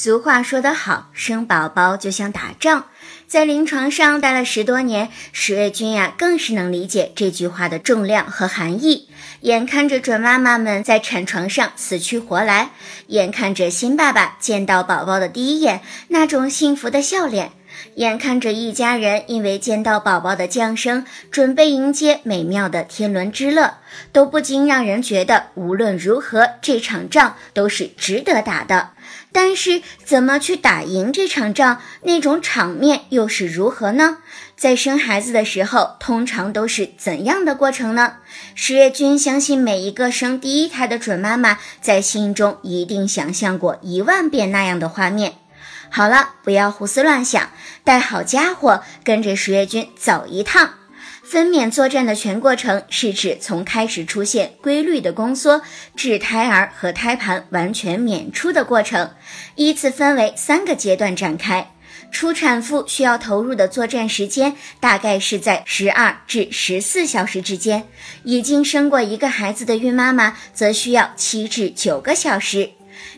俗话说得好，生宝宝就像打仗。在临床上待了十多年，十月君呀，更是能理解这句话的重量和含义。眼看着准妈妈们在产床上死去活来，眼看着新爸爸见到宝宝的第一眼那种幸福的笑脸，眼看着一家人因为见到宝宝的降生，准备迎接美妙的天伦之乐，都不禁让人觉得，无论如何，这场仗都是值得打的。但是怎么去打赢这场仗？那种场面又是如何呢？在生孩子的时候，通常都是怎样的过程呢？十月君相信每一个生第一胎的准妈妈在心中一定想象过一万遍那样的画面。好了，不要胡思乱想，带好家伙，跟着十月君走一趟。分娩作战的全过程是指从开始出现规律的宫缩，至胎儿和胎盘完全娩出的过程，依次分为三个阶段展开。初产妇需要投入的作战时间大概是在十二至十四小时之间，已经生过一个孩子的孕妈妈则需要七至九个小时。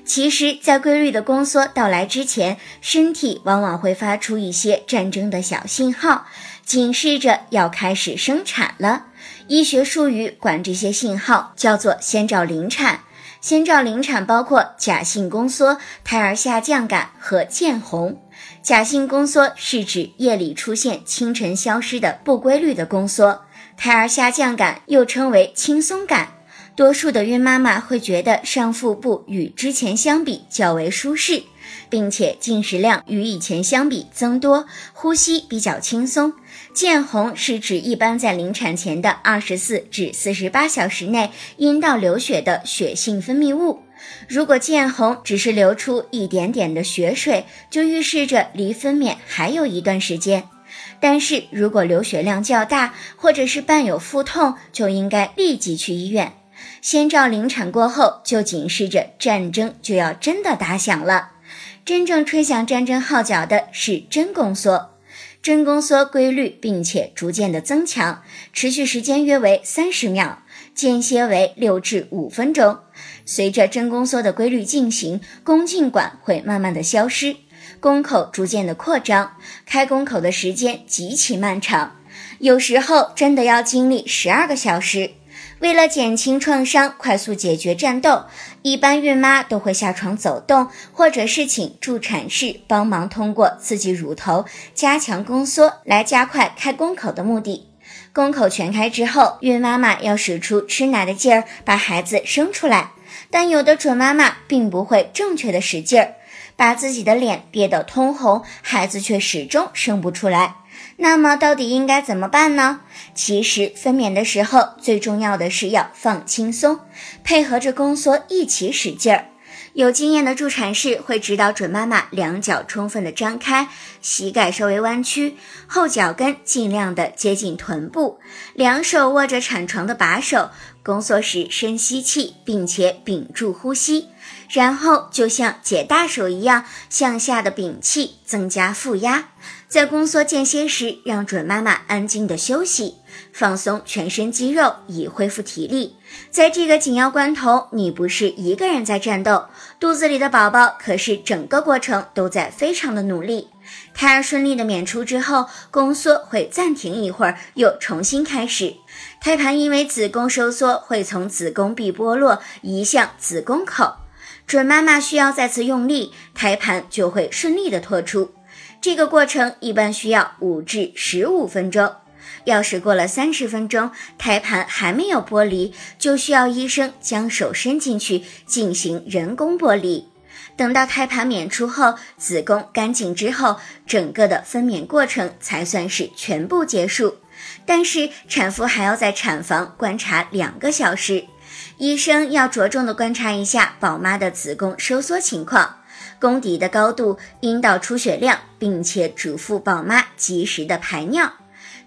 其实，在规律的宫缩到来之前，身体往往会发出一些战争的小信号。警示着要开始生产了。医学术语管这些信号叫做先兆临产。先兆临产包括假性宫缩、胎儿下降感和见红。假性宫缩是指夜里出现、清晨消失的不规律的宫缩。胎儿下降感又称为轻松感。多数的孕妈妈会觉得上腹部与之前相比较为舒适，并且进食量与以前相比增多，呼吸比较轻松。见红是指一般在临产前的二十四至四十八小时内阴道流血的血性分泌物。如果见红只是流出一点点的血水，就预示着离分娩还有一段时间。但是如果流血量较大，或者是伴有腹痛，就应该立即去医院。先兆临产过后，就警示着战争就要真的打响了。真正吹响战争号角的是真宫缩。真宫缩规律，并且逐渐的增强，持续时间约为三十秒，间歇为六至五分钟。随着真宫缩的规律进行，宫颈管会慢慢的消失，宫口逐渐的扩张，开宫口的时间极其漫长，有时候真的要经历十二个小时。为了减轻创伤，快速解决战斗，一般孕妈都会下床走动，或者是请助产士帮忙，通过刺激乳头、加强宫缩来加快开宫口的目的。宫口全开之后，孕妈妈要使出吃奶的劲儿把孩子生出来，但有的准妈妈并不会正确的使劲儿，把自己的脸憋得通红，孩子却始终生不出来。那么到底应该怎么办呢？其实分娩的时候最重要的是要放轻松，配合着宫缩一起使劲儿。有经验的助产士会指导准妈妈两脚充分的张开，膝盖稍微弯曲，后脚跟尽量的接近臀部，两手握着产床的把手，宫缩时深吸气，并且屏住呼吸，然后就像解大手一样向下的屏气，增加负压。在宫缩间歇时，让准妈妈安静的休息，放松全身肌肉，以恢复体力。在这个紧要关头，你不是一个人在战斗，肚子里的宝宝可是整个过程都在非常的努力。胎儿顺利的娩出之后，宫缩会暂停一会儿，又重新开始。胎盘因为子宫收缩，会从子宫壁剥落，移向子宫口。准妈妈需要再次用力，胎盘就会顺利的脱出。这个过程一般需要五至十五分钟，要是过了三十分钟，胎盘还没有剥离，就需要医生将手伸进去进行人工剥离。等到胎盘娩出后，子宫干净之后，整个的分娩过程才算是全部结束。但是产妇还要在产房观察两个小时，医生要着重的观察一下宝妈的子宫收缩情况。宫底的高度、阴道出血量，并且嘱咐宝妈及时的排尿。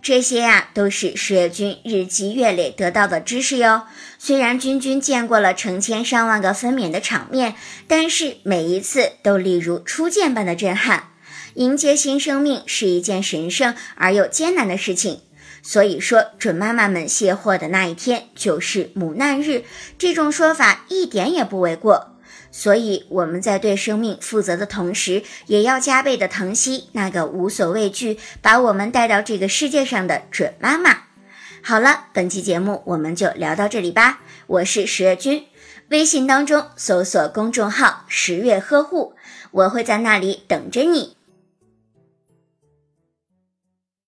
这些呀，都是十月君日积月累得到的知识哟。虽然君君见过了成千上万个分娩的场面，但是每一次都例如初见般的震撼。迎接新生命是一件神圣而又艰难的事情，所以说准妈妈们卸货的那一天就是母难日，这种说法一点也不为过。所以我们在对生命负责的同时，也要加倍的疼惜那个无所畏惧把我们带到这个世界上的准妈妈。好了，本期节目我们就聊到这里吧。我是十月君，微信当中搜索公众号“十月呵护”，我会在那里等着你。